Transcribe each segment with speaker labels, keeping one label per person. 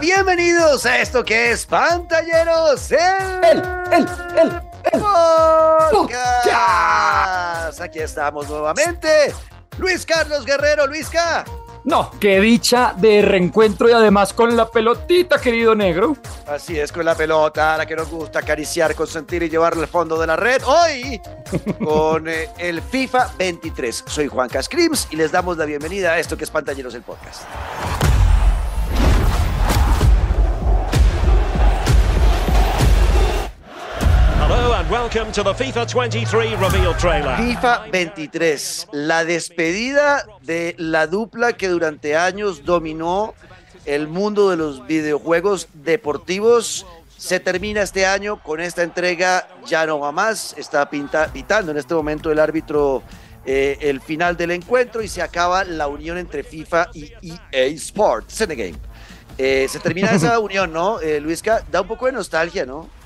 Speaker 1: bienvenidos a esto que es Pantalleros, el,
Speaker 2: el, el, el,
Speaker 1: podcast. Aquí estamos nuevamente. Luis Carlos Guerrero, Luisca.
Speaker 2: No, qué dicha de reencuentro y además con la pelotita, querido negro.
Speaker 1: Así es, con la pelota, la que nos gusta acariciar, consentir y llevarla al fondo de la red. Hoy con eh, el FIFA 23. Soy Juan Cascrims y les damos la bienvenida a esto que es Pantalleros el Podcast.
Speaker 3: Hello and welcome to the FIFA 23 reveal trailer.
Speaker 1: FIFA 23, la despedida de la dupla que durante años dominó el mundo de los videojuegos deportivos. Se termina este año con esta entrega, ya no va más. Está pinta, pitando en este momento el árbitro eh, el final del encuentro y se acaba la unión entre FIFA y EA Sports en the game. Eh, se termina esa unión, ¿no? Eh, Luisca, da un poco de nostalgia, ¿no?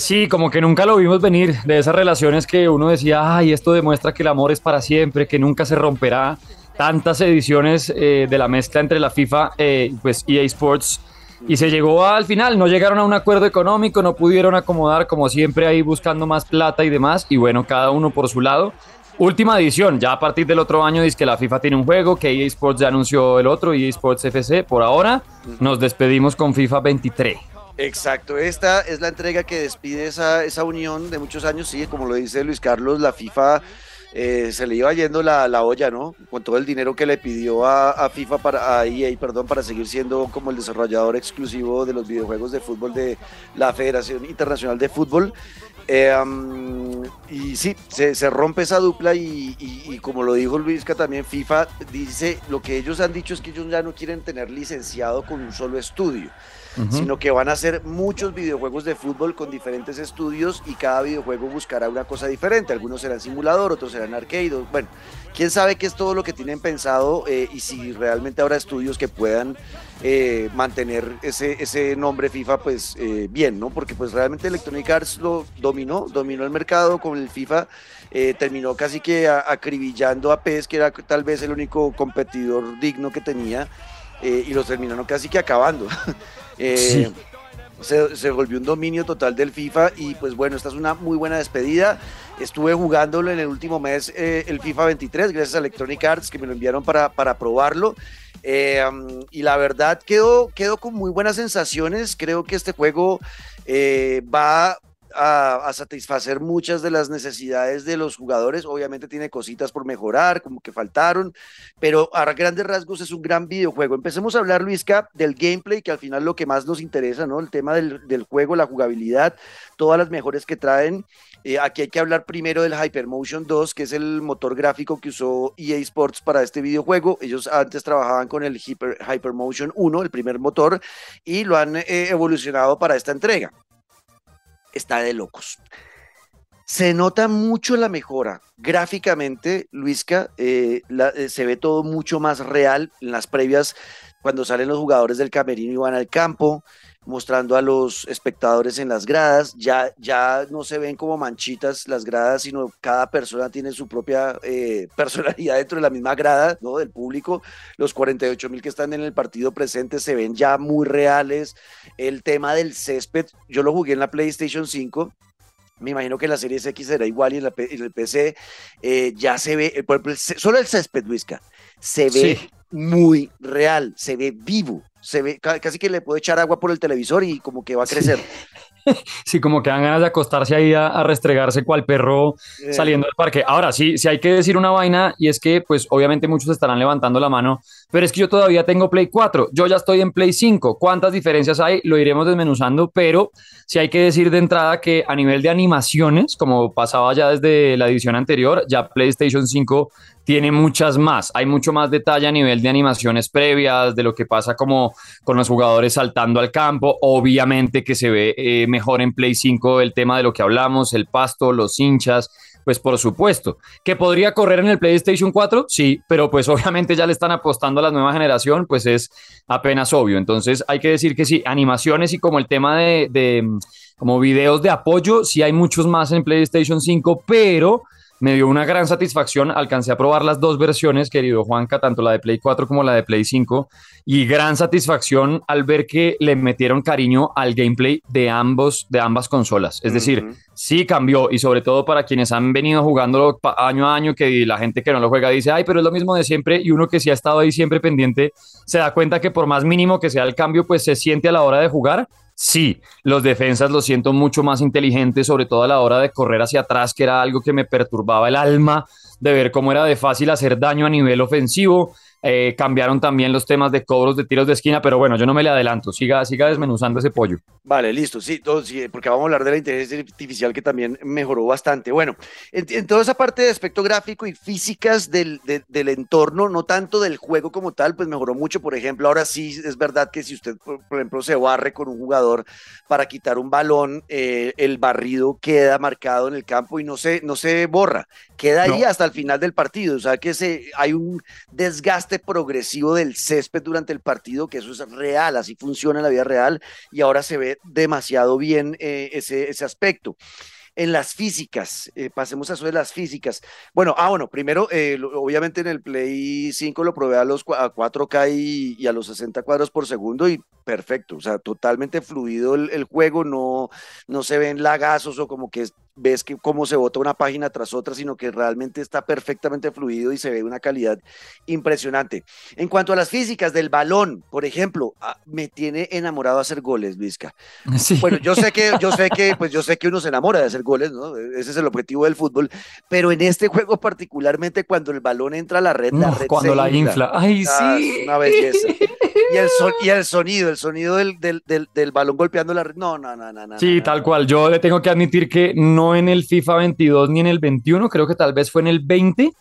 Speaker 2: Sí, como que nunca lo vimos venir de esas relaciones que uno decía, ay, esto demuestra que el amor es para siempre, que nunca se romperá. Tantas ediciones eh, de la mezcla entre la FIFA eh, pues EA Sports y se llegó al final, no llegaron a un acuerdo económico, no pudieron acomodar como siempre ahí buscando más plata y demás y bueno, cada uno por su lado. Última edición, ya a partir del otro año dice que la FIFA tiene un juego, que EA Sports ya anunció el otro, EA Sports FC. Por ahora nos despedimos con FIFA 23.
Speaker 1: Exacto, esta es la entrega que despide esa, esa unión de muchos años, sí, como lo dice Luis Carlos, la FIFA eh, se le iba yendo la, la, olla, ¿no? Con todo el dinero que le pidió a, FIFA para EA, perdón, para seguir siendo como el desarrollador exclusivo de los videojuegos de fútbol de la Federación Internacional de Fútbol. Eh, y sí, se, rompe esa dupla y, y, como lo dijo Luisca también, FIFA dice, lo que ellos han dicho es que ellos ya no quieren tener licenciado con un solo estudio. Sino que van a hacer muchos videojuegos de fútbol con diferentes estudios y cada videojuego buscará una cosa diferente. Algunos serán simulador, otros serán arcade. Bueno, quién sabe qué es todo lo que tienen pensado eh, y si realmente habrá estudios que puedan eh, mantener ese, ese nombre FIFA pues eh, bien, ¿no? Porque pues realmente Electronic Arts lo dominó, dominó el mercado con el FIFA. Terminó casi que acribillando a PES, que era tal vez el único competidor digno que tenía, y los terminaron casi que acabando. Eh, se, se, volvió un dominio total del FIFA y pues bueno, esta es una muy buena despedida. Estuve jugándolo en el último mes eh, el FIFA 23 gracias a Electronic Arts que me lo enviaron para, para probarlo. Eh, um, y la verdad quedó, quedó con muy buenas sensaciones. Creo que este juego va a, satisfacer muchas de las necesidades de los jugadores. Obviamente tiene cositas por mejorar, como que faltaron, pero a grandes rasgos es un gran videojuego. Empecemos a hablar, Luisca, del gameplay, que al final lo que más nos interesa, ¿no? El tema del, del juego, la jugabilidad, todas las mejores que traen. Eh, aquí hay que hablar primero del Hypermotion 2, que es el motor gráfico que usó EA Sports para este videojuego. Ellos antes trabajaban con el Hyper, Hypermotion 1, el primer motor, y lo han eh, evolucionado para esta entrega está de locos. Se nota mucho la mejora. Gráficamente, Luisca, eh, eh, se ve todo mucho más real en las previas, cuando salen los jugadores del camerino y van al campo, mostrando a los espectadores en las gradas. Ya, ya no se ven como manchitas las gradas, sino cada persona tiene su propia eh, personalidad dentro de la misma grada ¿no? del público. Los 48 mil que están en el partido presente se ven ya muy reales. El tema del césped, yo lo jugué en la PlayStation 5. Me imagino que la Series X será igual y en, el PC eh, ya se ve, por ejemplo, solo el césped, Luisca, se ve. Muy real, se ve vivo se ve casi que le puede echar agua por el televisor y como que va a crecer.
Speaker 2: Sí, sí como que dan ganas de acostarse ahí a, a restregarse cual perro eh. saliendo del parque. Ahora sí, sí hay que decir una vaina y es que pues obviamente muchos estarán levantando la mano, pero es que yo todavía tengo Play 4, yo ya estoy en Play 5. ¿Cuántas diferencias hay? Lo iremos desmenuzando, pero sí hay que decir de entrada que a nivel de animaciones, como pasaba ya desde la edición anterior, ya PlayStation 5 tiene muchas más, hay mucho más detalle a nivel de animaciones previas, de lo que pasa como con los jugadores saltando al campo, obviamente que se ve eh, mejor en Play 5 el tema de lo que hablamos, el pasto, los hinchas, pues por supuesto, que podría correr en el PlayStation 4, sí, pero pues obviamente ya le están apostando a la nueva generación, pues es apenas obvio, entonces hay que decir que sí, animaciones y como el tema de, de como videos de apoyo, sí hay muchos más en PlayStation 5, pero me dio una gran satisfacción. Alcancé a probar las dos versiones, querido Juanca, tanto la de Play 4 como la de Play 5, y gran satisfacción al ver que le metieron cariño al gameplay de, ambos, de ambas consolas. Es decir, sí cambió, y sobre todo para quienes han venido jugando año a año, que la gente que no lo juega dice, ay, pero es lo mismo de siempre, y uno que sí ha estado ahí siempre pendiente, se da cuenta que por más mínimo que sea el cambio, pues se siente a la hora de jugar Sí, los defensas los siento mucho más inteligentes, sobre todo a la hora de correr hacia atrás, que era algo que me perturbaba el alma, de ver cómo era de fácil hacer daño a nivel ofensivo. Eh, cambiaron también los temas de cobros de tiros de esquina, pero bueno, yo no me le adelanto, siga, siga desmenuzando ese pollo.
Speaker 1: Vale, listo, sí, todo, sí, porque vamos a hablar de la inteligencia artificial que también mejoró bastante. Bueno, en, toda esa parte de aspecto gráfico y físicas del, del, entorno, no tanto del juego como tal, pues mejoró mucho. Por ejemplo, ahora sí es verdad que si usted, por, ejemplo, se barre con un jugador para quitar un balón, eh, el barrido queda marcado en el campo y no se, no se borra, queda ahí hasta el final del partido. O sea que se, hay un desgaste progresivo del césped durante el partido, que eso es real, así funciona en la vida real, y ahora se ve demasiado bien eh, ese, ese aspecto en las físicas, eh, pasemos a eso de las físicas. Bueno, ah, bueno, primero, eh, obviamente en el Play 5 lo probé a los a 4K y, a los 60 cuadros por segundo y perfecto, o sea, totalmente fluido el, el, juego, no, no se ven lagazos o como que ves que cómo se bota una página tras otra, sino que realmente está perfectamente fluido y se ve una calidad impresionante. En cuanto a las físicas del balón, por ejemplo, ah, me tiene enamorado hacer goles, Vizca. Bueno, yo sé que, yo sé que, pues yo sé que uno se enamora de hacer goles, ¿no? Ese es el objetivo del fútbol, pero en este juego particularmente cuando el balón entra a la red, la red
Speaker 2: cuando la infla. Ay, ah, sí.
Speaker 1: Es una belleza. Y el, y el sonido, el sonido del, del, del, balón golpeando la red. No, no, no, no.
Speaker 2: Sí, tal cual. Yo le tengo que admitir que no en el FIFA 22 ni en el 21, creo que tal vez fue en el 20.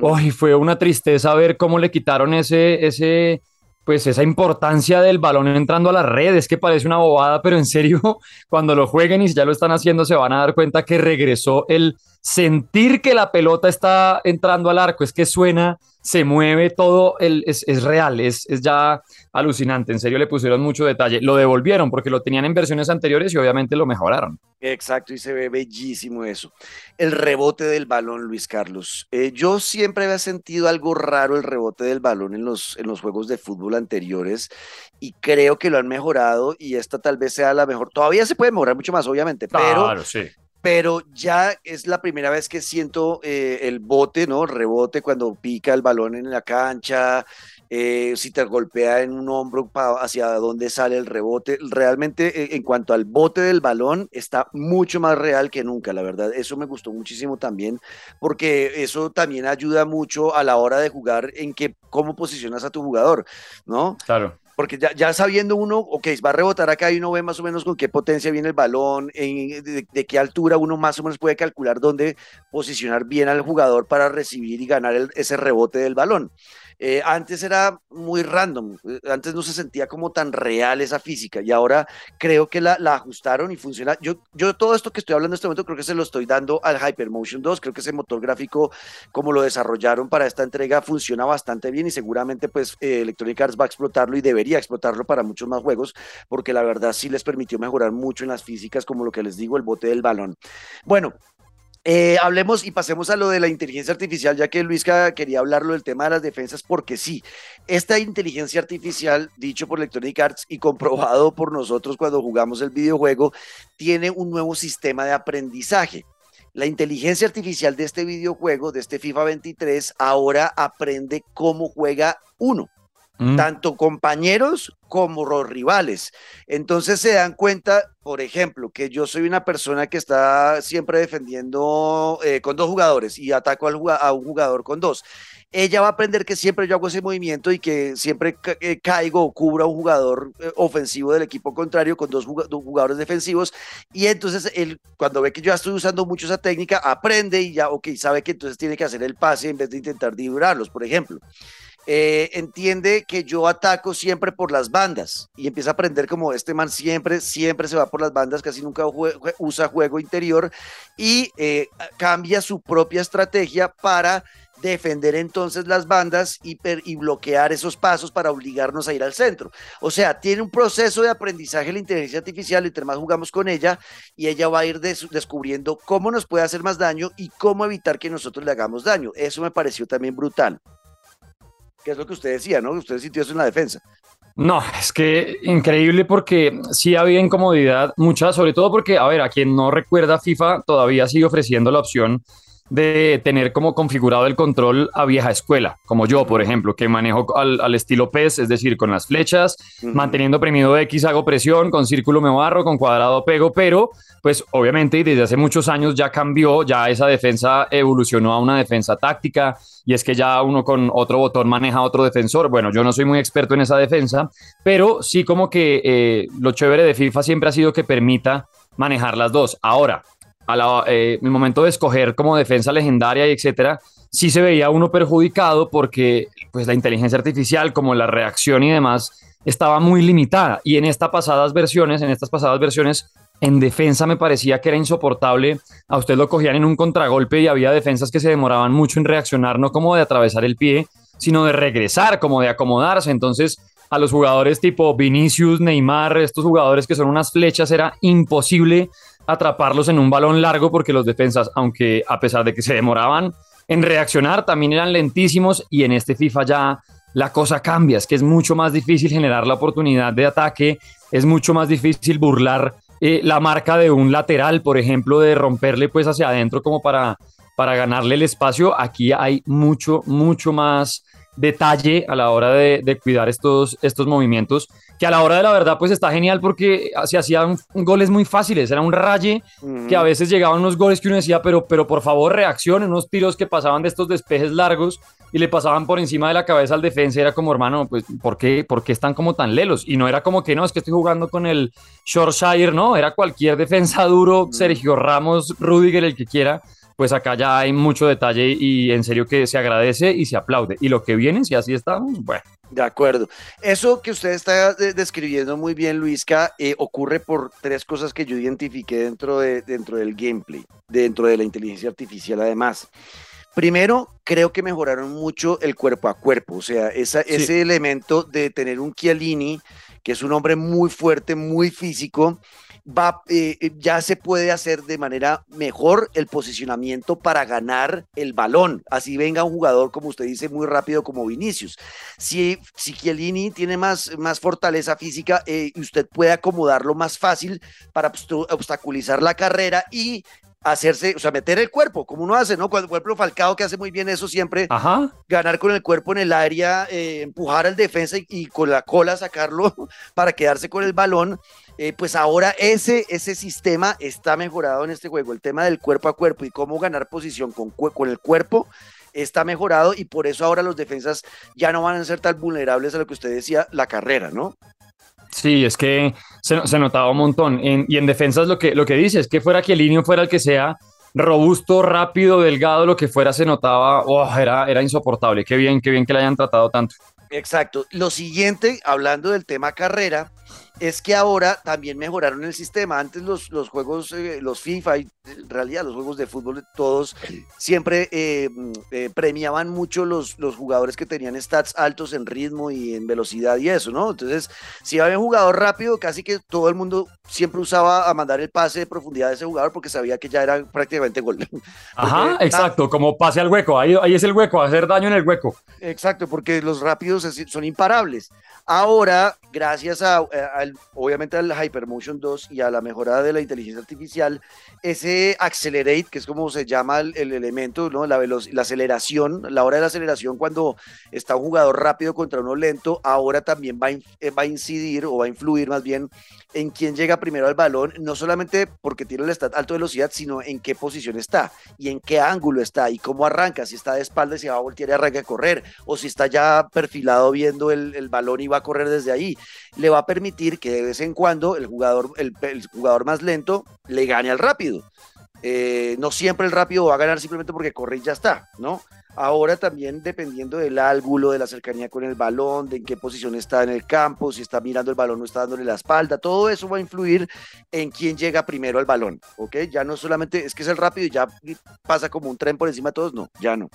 Speaker 2: Uy, fue una tristeza ver cómo le quitaron ese, ese, pues esa importancia del balón entrando a la red. Es que parece una bobada, pero en serio, cuando lo jueguen y si ya lo están haciendo, se van a dar cuenta que regresó el sentir que la pelota está entrando al arco. Es que suena se mueve todo, el, es, es real, es, es, ya alucinante. En serio, le pusieron mucho detalle. Lo devolvieron porque lo tenían en versiones anteriores y obviamente lo mejoraron.
Speaker 1: Exacto, y se ve bellísimo eso. El rebote del balón, Luis Carlos. Eh, yo siempre había sentido algo raro el rebote del balón en los, en los juegos de fútbol anteriores y creo que lo han mejorado y esta tal vez sea la mejor. Todavía se puede mejorar mucho más, obviamente, pero
Speaker 2: claro, sí
Speaker 1: pero ya es la primera vez que siento eh, el bote, ¿no? Rebote cuando pica el balón en la cancha, eh, si te golpea en un hombro hacia dónde sale el rebote. Realmente eh, en cuanto al bote del balón está mucho más real que nunca, la verdad. Eso me gustó muchísimo también, porque eso también ayuda mucho a la hora de jugar en que cómo posicionas a tu jugador, ¿no?
Speaker 2: Claro
Speaker 1: porque ya, sabiendo uno, ok, va a rebotar acá y uno ve más o menos con qué potencia viene el balón, de, qué altura uno más o menos puede calcular dónde posicionar bien al jugador para recibir y ganar ese rebote del balón. Eh, antes era muy random, eh, antes no se sentía como tan real esa física y ahora creo que la, ajustaron y funciona. Yo, yo todo esto que estoy hablando en este momento creo que se lo estoy dando al Hypermotion 2, creo que ese motor gráfico como lo desarrollaron para esta entrega funciona bastante bien y seguramente pues eh, Electronic Arts va a explotarlo y debería explotarlo para muchos más juegos porque la verdad sí les permitió mejorar mucho en las físicas como lo que les digo, el bote del balón. Bueno, eh, hablemos y pasemos a lo de la inteligencia artificial, ya que Luisca quería hablarlo del tema de las defensas, porque sí, esta inteligencia artificial, dicho por Electronic Arts y comprobado por nosotros cuando jugamos el videojuego, tiene un nuevo sistema de aprendizaje. La inteligencia artificial de este videojuego, de este FIFA 23, ahora aprende cómo juega uno. Tanto compañeros como rivales. Entonces se dan cuenta, por ejemplo, que yo soy una persona que está siempre defendiendo eh, con dos jugadores y ataco a un jugador con dos. Ella va a aprender que siempre yo hago ese movimiento y que siempre eh, caigo o cubro a un jugador eh, ofensivo del equipo contrario con dos, jugadores defensivos. Y entonces él, cuando ve que yo estoy usando mucho esa técnica, aprende y ya, ok, sabe que entonces tiene que hacer el pase en vez de intentar diburarlos, por ejemplo. Eh, entiende que yo ataco siempre por las bandas y empieza a aprender como este man siempre, siempre se va por las bandas, casi nunca usa juego interior y eh, cambia su propia estrategia para defender entonces las bandas y, y, bloquear esos pasos para obligarnos a ir al centro. O sea, tiene un proceso de aprendizaje la inteligencia artificial, entre más jugamos con ella, y ella va a ir descubriendo cómo nos puede hacer más daño y cómo evitar que nosotros le hagamos daño. Eso me pareció también brutal. Que es lo que usted decía, ¿no? Usted sintió eso en la defensa.
Speaker 2: No, es que increíble porque sí había incomodidad, mucha, sobre todo porque, a ver, a quien no recuerda, FIFA todavía sigue ofreciendo la opción de tener como configurado el control a vieja escuela, como yo, por ejemplo, que manejo al, estilo PES, es decir, con las flechas, manteniendo premido X hago presión, con círculo me barro, con cuadrado pego, pero pues obviamente y desde hace muchos años ya cambió, ya esa defensa evolucionó a una defensa táctica y es que ya uno con otro botón maneja otro defensor. Bueno, yo no soy muy experto en esa defensa, pero sí como que eh, lo chévere de FIFA siempre ha sido que permita manejar las dos. Ahora, a eh, momento de escoger como defensa legendaria y etcétera, sí se veía uno perjudicado porque pues la inteligencia artificial, como la reacción y demás, estaba muy limitada. Y en estas pasadas versiones, en estas pasadas versiones, en defensa me parecía que era insoportable. A usted lo cogían en un contragolpe y había defensas que se demoraban mucho en reaccionar, no como de atravesar el pie, sino de regresar, como de acomodarse. Entonces, a los jugadores tipo Vinicius, Neymar, estos jugadores que son unas flechas, era imposible atraparlos en un balón largo porque los defensas, aunque a pesar de que se demoraban en reaccionar, también eran lentísimos y en este FIFA ya la cosa cambia, es que es mucho más difícil generar la oportunidad de ataque, es mucho más difícil burlar eh, la marca de un lateral, por ejemplo, de romperle pues hacia adentro como para, para ganarle el espacio. Aquí hay mucho, mucho más detalle a la hora de, de cuidar estos, estos movimientos que a la hora de la verdad pues está genial porque se hacían goles muy fáciles, era un raye que a veces llegaban unos goles que uno decía, pero, pero por favor reaccionen, unos tiros que pasaban de estos despejes largos y le pasaban por encima de la cabeza al defensa, era como hermano, pues ¿por qué, ¿por qué están como tan lelos? Y no era como que no, es que estoy jugando con el Shortshire, no, era cualquier defensa duro, Sergio Ramos, Rudiger, el que quiera, pues acá ya hay mucho detalle y en serio que se agradece y se aplaude. Y lo que viene, si así estamos, bueno.
Speaker 1: De acuerdo. Eso que usted está describiendo muy bien, Luisca, eh, ocurre por tres cosas que yo identifiqué dentro, de, dentro del gameplay, dentro de la inteligencia artificial además. Primero, creo que mejoraron mucho el cuerpo a cuerpo, o sea, esa, ese elemento de tener un Chiellini, que es un hombre muy fuerte, muy físico, va, eh, eh, ya se puede hacer de manera mejor el posicionamiento para ganar el balón. Así venga un jugador, como usted dice, muy rápido como Vinicius. Si, si Chiellini tiene más, más fortaleza física, eh, usted puede acomodarlo más fácil para obstaculizar la carrera y hacerse, o sea, meter el cuerpo, como uno hace, ¿no? Cuando, por ejemplo, Falcao, que hace muy bien eso siempre, ganar con el cuerpo en el área, empujar al defensa y, con la cola sacarlo para quedarse con el balón. Eh, pues ahora ese, ese sistema está mejorado en este juego. El tema del cuerpo a cuerpo y cómo ganar posición con, con el cuerpo está mejorado y por eso ahora los defensas ya no van a ser tan vulnerables a lo que usted decía, la carrera, ¿no?
Speaker 2: Sí, es que se, notaba un montón. y en defensas lo que, lo que dice es que fuera que el niño fuera el que sea robusto, rápido, delgado, lo que fuera, se notaba, oh, era, era insoportable. Qué bien, qué bien que le hayan tratado tanto.
Speaker 1: Exacto. Lo siguiente, hablando del tema carrera, es que ahora también mejoraron el sistema. Antes los, los juegos, eh, los FIFA, y en realidad los juegos de fútbol, todos siempre eh, eh, premiaban mucho los, los jugadores que tenían stats altos en ritmo y en velocidad y eso, ¿no? Entonces, si había un jugador rápido, casi que todo el mundo siempre usaba a mandar el pase de profundidad de ese jugador porque sabía que ya era prácticamente gol.
Speaker 2: Ajá, exacto, como pase al hueco, ahí, ahí es el hueco, hacer daño en el hueco.
Speaker 1: Exacto, porque los rápidos son imparables. Ahora, gracias a, obviamente al Hypermotion 2 y a la mejora de la inteligencia artificial, ese accelerate, que es como se llama el, elemento, ¿no? la, la aceleración, la hora de la aceleración cuando está un jugador rápido contra uno lento, ahora también va eh, va a incidir o va a influir más bien en quién llega primero al balón, no solamente porque tiene el stat velocidad, sino en qué posición está y en qué ángulo está y cómo arranca, si está de espalda y se va a voltear y arranca a correr, o si está ya perfilado viendo el, balón y va a correr desde ahí. Le va a permitir que de vez en cuando el jugador, el, jugador más lento le gane al rápido. Eh, no siempre el rápido va a ganar simplemente porque corre y ya está, ¿no? Ahora también dependiendo del ángulo, de la cercanía con el balón, de en qué posición está en el campo, si está mirando el balón o está dándole la espalda, todo eso va a influir en quién llega primero al balón, ¿ok? Ya no solamente es que es el rápido y ya pasa como un tren por encima de todos, no, ya no.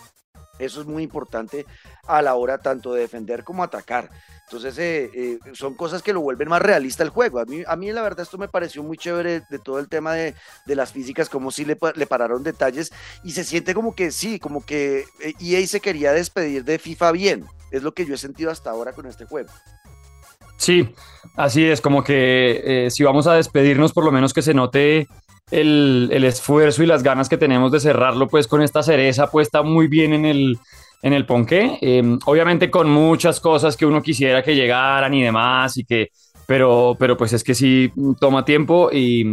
Speaker 1: Eso es muy importante a la hora tanto de defender como atacar. Entonces, eh, eh, son cosas que lo vuelven más realista el juego. A mí, a mí, la verdad, esto me pareció muy chévere de todo el tema de, de las físicas, como si le, le, pararon detalles y se siente como que sí, como que EA eh, se quería despedir de FIFA bien. Es lo que yo he sentido hasta ahora con este juego.
Speaker 2: Sí, así es, como que si vamos a despedirnos, por lo menos que se note el, el, esfuerzo y las ganas que tenemos de cerrarlo, pues con esta cereza puesta muy bien en el, en el ponqué. Eh, obviamente con muchas cosas que uno quisiera que llegaran y demás, y que, pero, pero pues es que sí toma tiempo y,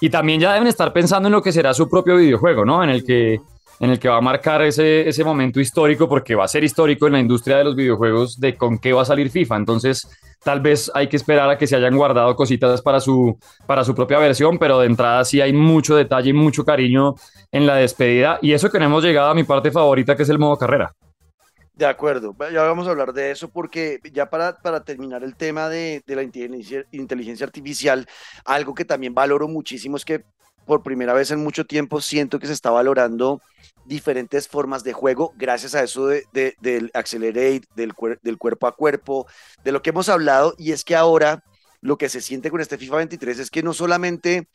Speaker 2: y, también ya deben estar pensando en lo que será su propio videojuego, ¿no? En el que, en el que va a marcar ese, ese momento histórico, porque va a ser histórico en la industria de los videojuegos de con qué va a salir FIFA. Entonces, tal vez hay que esperar a que se hayan guardado cositas para su, para su propia versión, pero de entrada sí hay mucho detalle y mucho cariño en la despedida. Y eso que no hemos llegado a mi parte favorita, que es el modo carrera.
Speaker 1: De acuerdo, ya vamos a hablar de eso porque ya para, para terminar el tema de, de la inteligencia, inteligencia artificial, algo que también valoro muchísimo es que por primera vez en mucho tiempo siento que se está valorando diferentes formas de juego gracias a eso de, de, del accelerate, del, del cuerpo a cuerpo, de lo que hemos hablado y es que ahora lo que se siente con este FIFA 23 es que no solamente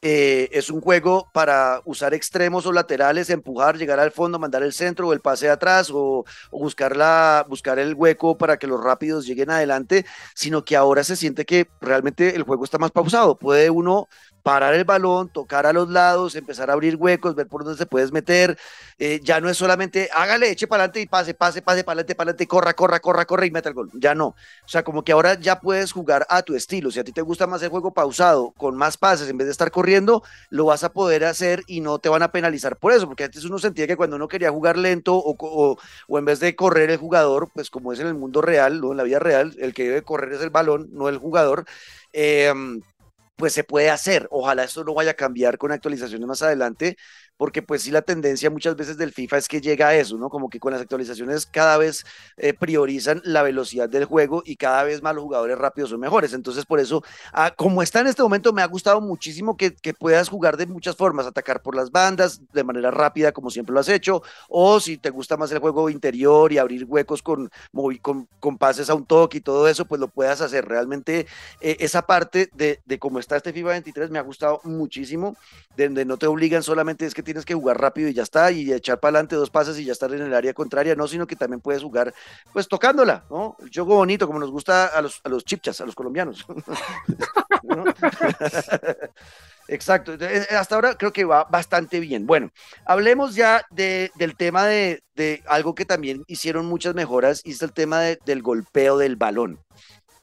Speaker 1: eh, es un juego para usar extremos o laterales, empujar, llegar al fondo, mandar el centro o el pase atrás o, o buscar, la, buscar el hueco para que los rápidos lleguen adelante, sino que ahora se siente que realmente el juego está más pausado. Puede uno parar el balón, tocar a los lados, empezar a abrir huecos, ver por dónde se puedes meter. Eh, ya no es solamente hágale, eche para adelante y pase, pase, pase para adelante, para adelante, corra, corra, corra, corra y meta el gol. Ya no. O sea, como que ahora ya puedes jugar a tu estilo. Si a ti te gusta más el juego pausado, con más pases, en vez de estar corriendo, lo vas a poder hacer y no te van a penalizar por eso, porque antes uno sentía que cuando uno quería jugar lento o, o, o en vez de correr el jugador, pues como es en el mundo real, ¿no? en la vida real, el que debe correr es el balón, no el jugador. Eh, pues se puede hacer. Ojalá esto no vaya a cambiar con actualizaciones más adelante, porque pues sí la tendencia muchas veces del FIFA es que llega a eso, ¿no? Como que con las actualizaciones cada vez eh, priorizan la velocidad del juego y cada vez más los jugadores rápidos son mejores. Entonces por eso, ah, como está en este momento, me ha gustado muchísimo que, que, puedas jugar de muchas formas, atacar por las bandas de manera rápida como siempre lo has hecho, o si te gusta más el juego interior y abrir huecos con, con, con pases a un toque y todo eso, pues lo puedas hacer. Realmente eh, esa parte de, de cómo está este FIFA 23 me ha gustado muchísimo, de donde no te obligan solamente es que tienes que jugar rápido y ya está, y echar para adelante dos pases y ya estar en el área contraria, no, sino que también puedes jugar, pues tocándola, ¿no? El juego bonito, como nos gusta a los, a los chipchas, a los colombianos. Exacto, hasta ahora creo que va bastante bien. Bueno, hablemos ya de, del tema de, de, algo que también hicieron muchas mejoras, y es el tema de, del golpeo del balón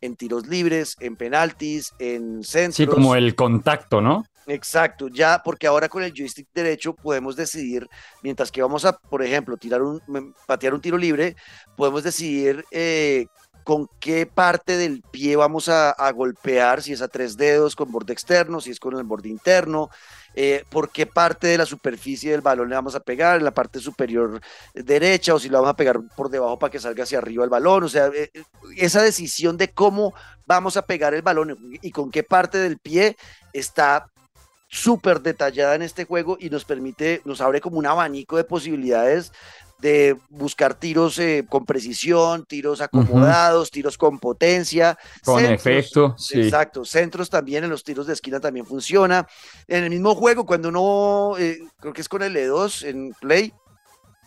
Speaker 1: en tiros libres, en penaltis, en centros.
Speaker 2: Sí, como el contacto, ¿no?
Speaker 1: Exacto, ya porque ahora con el joystick derecho podemos decidir, mientras que vamos a, por ejemplo, tirar un, patear un tiro libre, podemos decidir eh, con qué parte del pie vamos a, golpear, si es a tres dedos con borde externo, si es con el borde interno, eh, por qué parte de la superficie del balón le vamos a pegar, en la parte superior derecha, o si lo vamos a pegar por debajo para que salga hacia arriba el balón, o sea, eh, esa decisión de cómo vamos a pegar el balón y con qué parte del pie está súper detallada en este juego y nos permite, nos abre como un abanico de posibilidades de buscar tiros eh, con precisión, tiros acomodados, uh -huh. tiros con potencia.
Speaker 2: Con centros, efecto, sí.
Speaker 1: Exacto, centros también, en los tiros de esquina también funciona. En el mismo juego, cuando uno, eh, creo que es con el E2 en Play,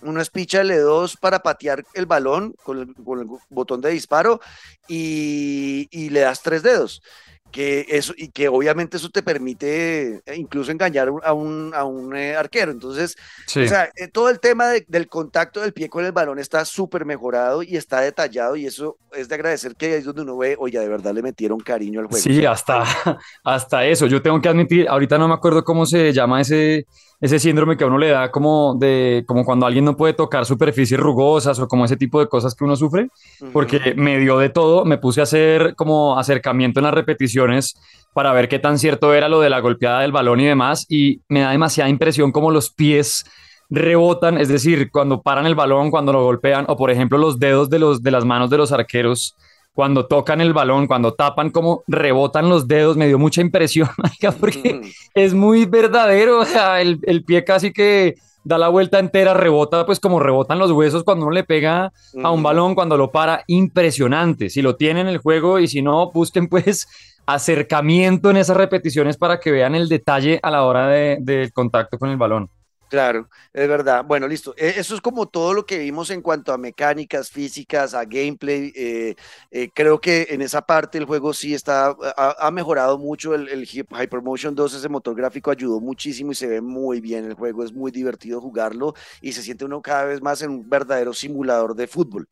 Speaker 1: uno espicha el E2 para patear el balón con el, con el botón de disparo y, y le das tres dedos que eso y que obviamente eso te permite incluso engañar a un, a un eh, arquero. Entonces, sí. o sea, eh, todo el tema de, del contacto del pie con el balón está súper mejorado y está detallado y eso es de agradecer que es donde uno ve, oye, de verdad le metieron cariño al juego.
Speaker 2: Sí, hasta, hasta eso. Yo tengo que admitir, ahorita no me acuerdo cómo se llama ese, ese síndrome que a uno le da como de como cuando alguien no puede tocar superficies rugosas o como ese tipo de cosas que uno sufre, uh -huh. porque me dio de todo, me puse a hacer como acercamiento en la repetición repeticiones para ver qué tan cierto era lo de la golpeada del balón y demás, y me da demasiada impresión como los pies rebotan, es decir, cuando paran el balón, cuando lo golpean, o por ejemplo los dedos de, los, de las manos de los arqueros, cuando tocan el balón, cuando tapan, como rebotan los dedos, me dio mucha impresión, porque es muy verdadero, o sea, el, el pie casi que da la vuelta entera, rebota, pues como rebotan los huesos cuando uno le pega a un balón, cuando lo para, impresionante. Si lo tienen en el juego y si no, busquen pues acercamiento en esas repeticiones para que vean el detalle a la hora del de contacto con el balón.
Speaker 1: Claro, es verdad. Bueno, listo. E, eso es como todo lo que vimos en cuanto a mecánicas, físicas, a gameplay. Eh, eh, creo que en esa parte el juego sí está, ha, mejorado mucho. El, el, Hypermotion 2, ese motor gráfico ayudó muchísimo y se ve muy bien. El juego es muy divertido jugarlo y se siente uno cada vez más en un verdadero simulador de fútbol.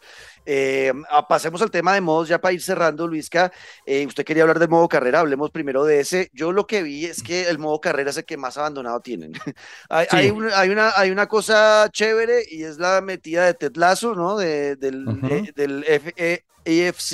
Speaker 1: Eh, ah, pasemos al tema de modos ya para ir cerrando, Luisca. usted quería hablar del modo carrera, hablemos primero de ese. Yo lo que vi es que el modo carrera es el que más abandonado tienen. hay, hay un hay una, hay una cosa chévere y es la metida de Ted Lasso, ¿no? De, del, del AFC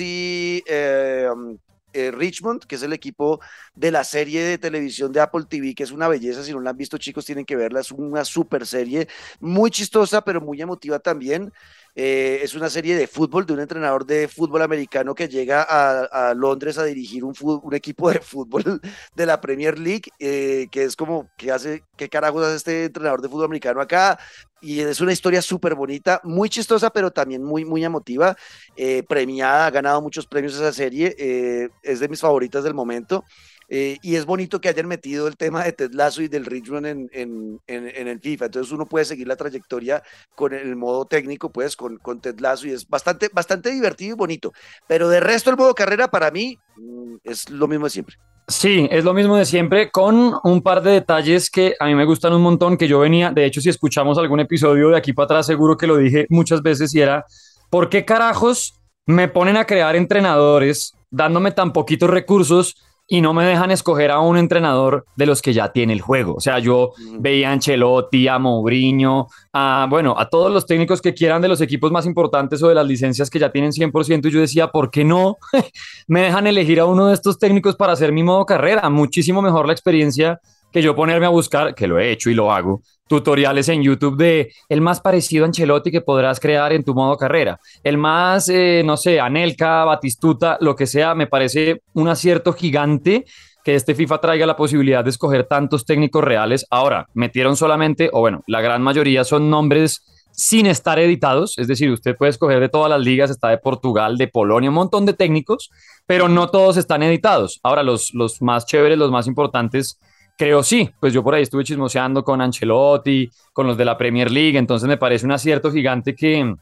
Speaker 1: eh, um, eh, Richmond, que es el equipo de la serie de televisión de Apple TV, que es una belleza, si no la han visto chicos tienen que verla, es una super serie, muy chistosa, pero muy emotiva también. Eh, es una serie de fútbol de un entrenador de fútbol americano que llega a, Londres a dirigir un, equipo de fútbol de la Premier League, eh, que es como, ¿qué hace, qué carajos hace este entrenador de fútbol americano acá? Y es una historia súper bonita, muy chistosa, pero también muy, muy emotiva, eh, premiada, ha ganado muchos premios esa serie, es de mis favoritas del momento. Eh, y es bonito que hayan metido el tema de Ted Lasso y del Richmond en, en, el FIFA. Entonces uno puede seguir la trayectoria con el modo técnico, pues con, con Ted Lasso y es bastante, bastante divertido y bonito. Pero de resto el modo carrera para mí mm, es lo mismo de siempre.
Speaker 2: Sí, es lo mismo de siempre, con un par de detalles que a mí me gustan un montón, que yo venía, de hecho, si escuchamos algún episodio de aquí para atrás, seguro que lo dije muchas veces y era, ¿por qué carajos me ponen a crear entrenadores dándome tan poquitos recursos y no me dejan escoger a un entrenador de los que ya tiene el juego. O sea, yo veía a Ancelotti, a Mourinho, a, bueno, a todos los técnicos que quieran de los equipos más importantes o de las licencias que ya tienen 100%. Y yo decía, ¿por qué no me dejan elegir a uno de estos técnicos para hacer mi modo carrera? Muchísimo mejor la experiencia que yo ponerme a buscar, que lo he hecho y lo hago, tutoriales en YouTube de el más parecido a Ancelotti que podrás crear en tu modo carrera. El más, eh, no sé, Anelka, Batistuta, lo que sea, me parece un acierto gigante que este FIFA traiga la posibilidad de escoger tantos técnicos reales. Ahora, metieron solamente, o bueno, la gran mayoría son nombres sin estar editados, es decir, usted puede escoger de todas las ligas, está de Portugal, de Polonia, un montón de técnicos, pero no todos están editados. Ahora, los, los más chéveres, los más importantes, Creo sí, pues yo por ahí estuve chismoseando con Ancelotti, con los de la Premier League, entonces me parece un acierto gigante que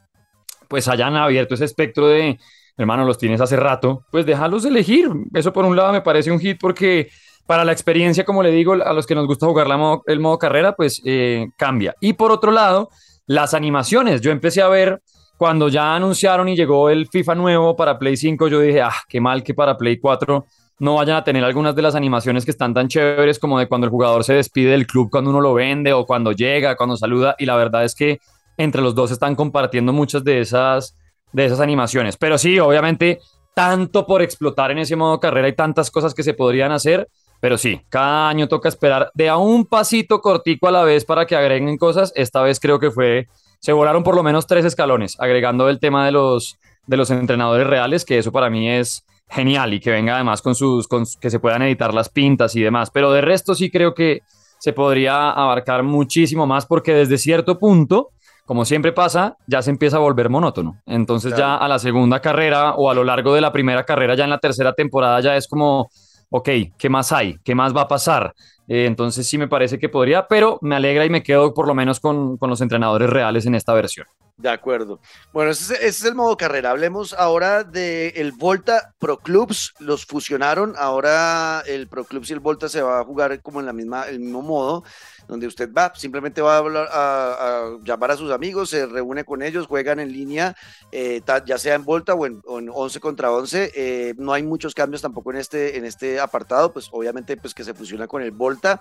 Speaker 2: pues hayan abierto ese espectro de, hermano, los tienes hace rato, pues déjalos elegir. Eso por un lado me parece un hit porque para la experiencia, como le digo, a los que nos gusta jugar la el modo carrera, pues eh, cambia. Y por otro lado, las animaciones. Yo empecé a ver cuando ya anunciaron y llegó el FIFA nuevo para Play 5, yo dije, ah, qué mal que para Play 4 no vayan a tener algunas de las animaciones que están tan chéveres como de cuando el jugador se despide del club cuando uno lo vende o cuando llega, cuando saluda. Y la verdad es que entre los dos están compartiendo muchas de esas, de esas animaciones. Pero sí, obviamente, tanto por explotar en ese modo carrera y tantas cosas que se podrían hacer. Pero sí, cada año toca esperar de a un pasito cortico a la vez para que agreguen cosas. Esta vez creo que fue, se volaron por lo menos tres escalones, agregando el tema de los, de los entrenadores reales, que eso para mí es genial y que venga además con sus, con, que se puedan editar las pintas y demás. Pero de resto sí creo que se podría abarcar muchísimo más porque desde cierto punto, como siempre pasa, ya se empieza a volver monótono. Entonces ya a la segunda carrera o a lo largo de la primera carrera, ya en la tercera temporada ya es como, ok, ¿qué más hay? ¿Qué más va a pasar? Eh, entonces sí me parece que podría, pero me alegra y me quedo por lo menos con, con los entrenadores reales en esta versión.
Speaker 1: De acuerdo. Bueno, ese, es el modo carrera. Hablemos ahora del el Volta Pro Clubs. Los fusionaron. Ahora el Pro Clubs y el Volta se va a jugar como en la misma, el mismo modo donde usted va, simplemente va a, hablar, a, llamar a sus amigos, se reúne con ellos, juegan en línea, eh, ya sea en Volta o en, 11 contra 11. Eh, no hay muchos cambios tampoco en este, en este apartado, pues obviamente pues que se fusiona con el Volta.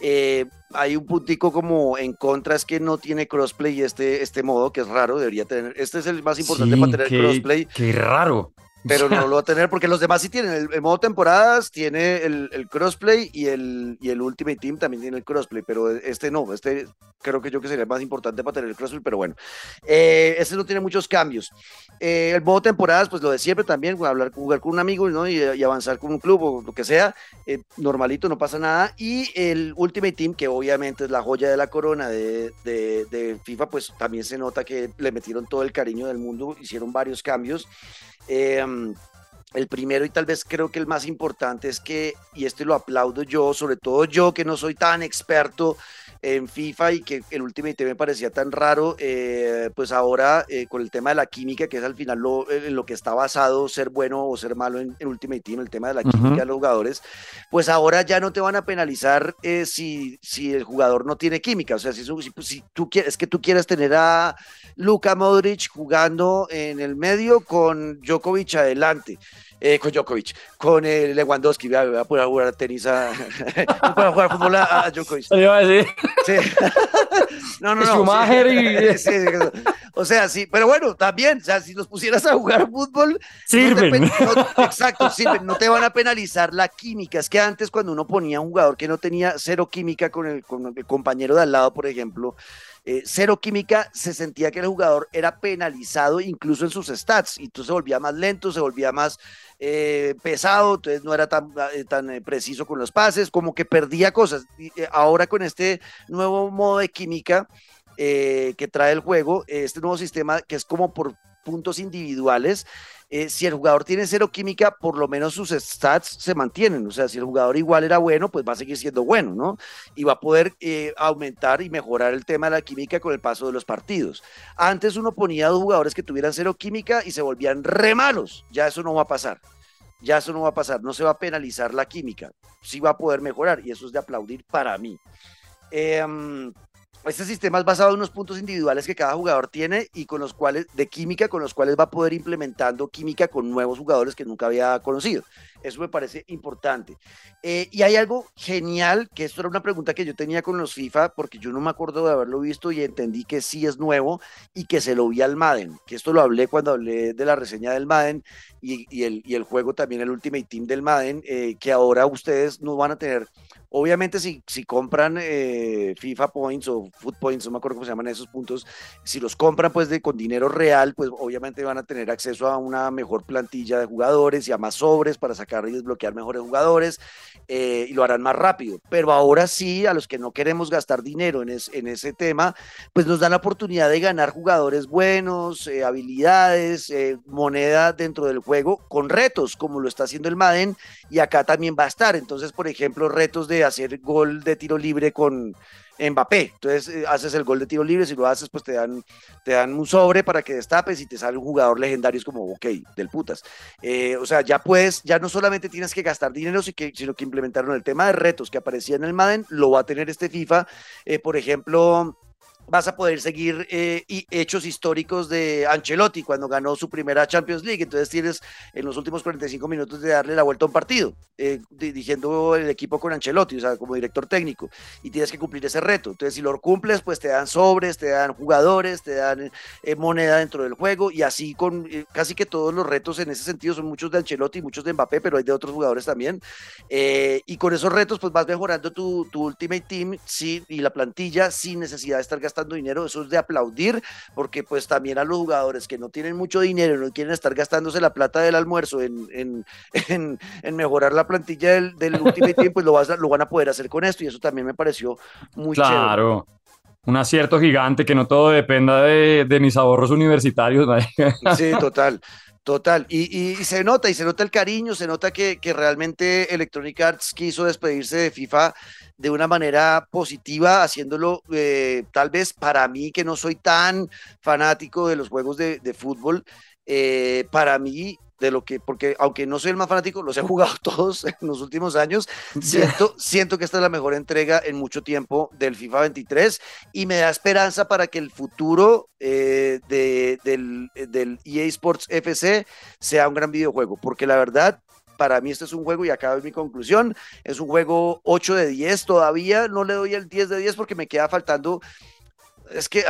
Speaker 1: Eh, hay un puntico como en contra, es que no tiene crossplay este, este modo, que es raro, debería tener. Este es el más importante para tener crossplay.
Speaker 2: Qué raro.
Speaker 1: Pero no lo va a tener porque los demás sí tienen. El, modo temporadas tiene el, crossplay y el, y el Ultimate Team también tiene el crossplay, pero este no. Este creo que yo que sería más importante para tener el crossplay, pero bueno. Eh, este no tiene muchos cambios. Eh, el modo temporadas, pues lo de siempre también, hablar, jugar con un amigo ¿no? y, avanzar con un club o lo que sea, eh, normalito, no pasa nada. Y el Ultimate Team, que obviamente es la joya de la corona de, de, de FIFA, pues también se nota que le metieron todo el cariño del mundo, hicieron varios cambios. Em, el primero y tal vez creo que el más importante es que, y este lo aplaudo yo, sobre todo yo que no soy tan experto en FIFA y que el Ultimate me parecía tan raro, eh, pues ahora eh, con el tema de la química, que es al final lo, en lo que está basado ser bueno o ser malo en, Ultimate Team, el tema de la química de los jugadores, pues ahora ya no te van a penalizar eh, si, si el jugador no tiene química. O sea, si, si, si tú quieres, que tú quieres tener a Luka Modric jugando en el medio con Djokovic adelante eh, con Djokovic, con el Lewandowski, voy a, voy a poder jugar tenis a, voy a jugar fútbol a, a Djokovic. Sí. no, no, no.
Speaker 2: Schumacher y...
Speaker 1: sí, o sea, sí, pero bueno, también, o sea, si los pusieras a jugar fútbol,
Speaker 2: sirven.
Speaker 1: No exacto, sirven, no te van a penalizar la química. Es que antes cuando uno ponía un jugador que no tenía cero química con el, con el compañero de al lado, por ejemplo, eh, cero química, se sentía que el jugador era penalizado incluso en sus stats, y tú se volvía más lento, se volvía más eh, pesado, entonces no era tan, eh, tan preciso con los pases, como que perdía cosas. Y, ahora con este nuevo modo de química que trae el juego, este nuevo sistema que es como por puntos individuales, eh, si el jugador tiene cero química, por lo menos sus stats se mantienen. O sea, si el jugador igual era bueno, pues va a seguir siendo bueno, ¿no? Y va a poder eh, aumentar y mejorar el tema de la química con el paso de los partidos. Antes uno ponía dos jugadores que tuvieran cero química y se volvían re malos. Ya eso no va a pasar. Ya eso no va a pasar. No se va a penalizar la química. Sí va a poder mejorar y eso es de aplaudir para mí. Eh, este sistema es basado en unos puntos individuales que cada jugador tiene y con los cuales, de química, con los cuales va a poder implementando química con nuevos jugadores que nunca había conocido. Eso me parece importante. Eh, y hay algo genial, que esto era una pregunta que yo tenía con los FIFA, porque yo no me acuerdo de haberlo visto y entendí que sí es nuevo y que se lo vi al Madden, que esto lo hablé cuando hablé de la reseña del Madden y, el, juego también, el Ultimate Team del Madden, eh, que ahora ustedes no van a tener Obviamente, si, si compran eh, FIFA Points o Food Points, no me acuerdo cómo se llaman esos puntos, si los compran pues de, con dinero real, pues obviamente van a tener acceso a una mejor plantilla de jugadores y a más sobres para sacar y desbloquear mejores jugadores eh, y lo harán más rápido. Pero ahora sí, a los que no queremos gastar dinero en, ese tema, pues nos dan la oportunidad de ganar jugadores buenos, eh, habilidades, moneda dentro del juego con retos, como lo está haciendo el Madden y acá también va a estar. Entonces, por ejemplo, retos de hacer gol de tiro libre con Mbappé. Entonces eh, haces el gol de tiro libre, si lo haces, pues te dan, te dan un sobre para que destapes y te sale un jugador legendario, es como, ok, del putas. Eh, o sea, ya puedes, ya no solamente tienes que gastar dinero, sino que implementaron el tema de retos que aparecía en el Madden, lo va a tener este FIFA. Eh, por ejemplo, vas a poder seguir eh, hechos históricos de Ancelotti cuando ganó su primera Champions League. Entonces tienes en los últimos 45 minutos de darle la vuelta a un partido, eh, dirigiendo el equipo con Ancelotti, o sea, como director técnico, y tienes que cumplir ese reto. Entonces, si lo cumples, pues te dan sobres, te dan jugadores, te dan eh, moneda dentro del juego, y así con casi que todos los retos en ese sentido son muchos de Ancelotti, muchos de Mbappé, pero hay de otros jugadores también. y con esos retos, pues vas mejorando tu, tu Ultimate Team sí, y la plantilla sin necesidad de estar gastando dinero, eso es de aplaudir, porque pues también a los jugadores que no tienen mucho dinero, no quieren estar gastándose la plata del almuerzo en, en, en, mejorar la plantilla del, del Ultimate Team, pues lo, vas lo van a poder hacer con esto y eso también me pareció muy
Speaker 2: claro. Un acierto gigante, que no todo dependa de, de mis ahorros universitarios.
Speaker 1: Sí, total. Total, y, y, se nota, y se nota el cariño, se nota que, realmente Electronic Arts quiso despedirse de FIFA de una manera positiva, haciéndolo eh, tal vez para mí que no soy tan fanático de los juegos de, fútbol, eh, para mí de lo que, porque aunque no soy el más fanático, los he jugado todos en los últimos años, siento, siento que esta es la mejor entrega en mucho tiempo del FIFA 23 y me da esperanza para que el futuro eh, de, del, del EA Sports FC sea un gran videojuego, porque la verdad para mí este es un juego, y acá es mi conclusión, es un juego 8 de 10 todavía, no le doy el 10 de 10 porque me queda faltando es que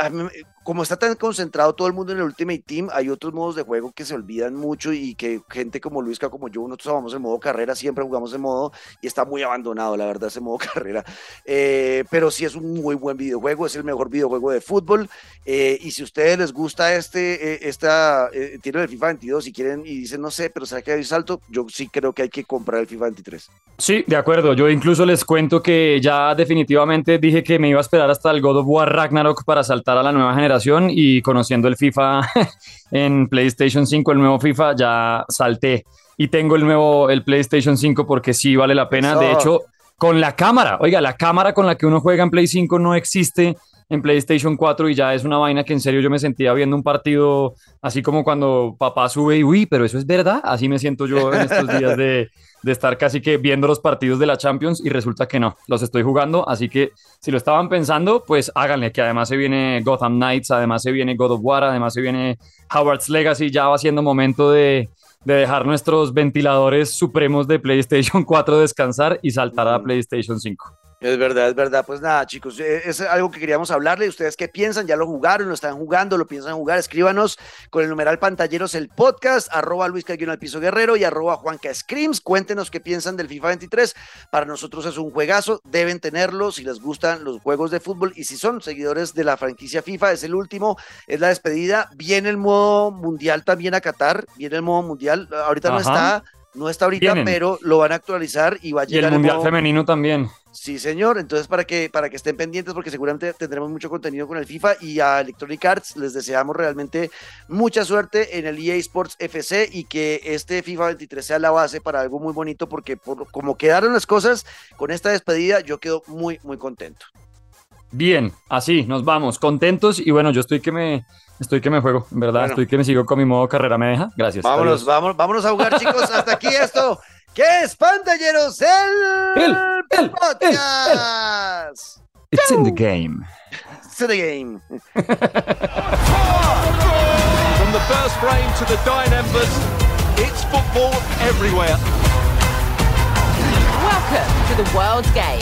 Speaker 1: como está tan concentrado todo el mundo en el Ultimate Team, hay otros modos de juego que se olvidan mucho y que gente como Luisca, como yo, nosotros vamos en modo carrera, siempre jugamos en modo y está muy abandonado, la verdad, ese modo carrera. Eh, pero sí es un muy buen videojuego, es el mejor videojuego de fútbol. Eh, y si a ustedes les gusta este, eh, esta, tiene el FIFA 22 y quieren y dicen, no sé, pero ¿será que hay salto? Yo sí creo que hay que comprar el FIFA 23.
Speaker 2: Sí, de acuerdo. Yo incluso les cuento que ya definitivamente dije que me iba a esperar hasta el God of War Ragnarok para saltar a la nueva generación y conociendo el FIFA en PlayStation 5, el nuevo FIFA, ya salté y tengo el nuevo, el PlayStation 5 porque sí vale la pena. De hecho, con la cámara, oiga, la cámara con la que uno juega en Play 5 no existe en PlayStation 4 y ya es una vaina que en serio yo me sentía viendo un partido así como cuando papá sube y uy, pero eso es verdad, así me siento yo en estos días de, de estar casi que viendo los partidos de la Champions y resulta que no, los estoy jugando, así que si lo estaban pensando, pues háganle, que además se viene Gotham Knights, además se viene God of War, además se viene Howard's Legacy, ya va siendo momento de, de dejar nuestros ventiladores supremos de PlayStation 4 descansar y saltar a PlayStation 5.
Speaker 1: Es verdad, es verdad. Pues nada, chicos, eh, es algo que queríamos hablarle. ¿Ustedes qué piensan? ¿Ya lo jugaron? ¿Lo están jugando? ¿Lo piensan jugar? Escríbanos con el numeral pantalleros el podcast, arroba Luis al Piso Guerrero y arroba Juanca Screams. Cuéntenos qué piensan del FIFA 23. Para nosotros es un juegazo, deben tenerlo si les gustan los juegos de fútbol y si son seguidores de la franquicia FIFA, es el último, es la despedida. Viene el modo mundial también a Qatar, viene el modo mundial. Ahorita no está no está ahorita, pero lo van a actualizar y va a llegar.
Speaker 2: Y el Mundial Femenino también.
Speaker 1: Sí, señor. Entonces, para que, para que estén pendientes, porque seguramente tendremos mucho contenido con el FIFA y a Electronic Arts les deseamos realmente mucha suerte en el EA Sports FC y que este FIFA 23 sea la base para algo muy bonito, porque por como quedaron las cosas con esta despedida, yo quedo muy, muy contento.
Speaker 2: Bien, así nos vamos, contentos y bueno, yo estoy que me estoy que me juego, en verdad, estoy que me sigo con mi modo carrera, me deja. Gracias.
Speaker 1: Vámonos, vámonos, vámonos a jugar, chicos. Hasta aquí esto. ¿Qué es pantalleros? El, el, el podcast.
Speaker 2: It's in the game.
Speaker 1: It's in the game.
Speaker 3: From the first frame to the dying embers, it's football everywhere.
Speaker 4: Welcome to the world's game.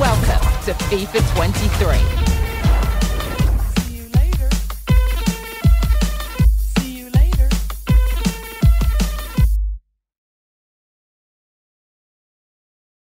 Speaker 4: Welcome to FIFA 23.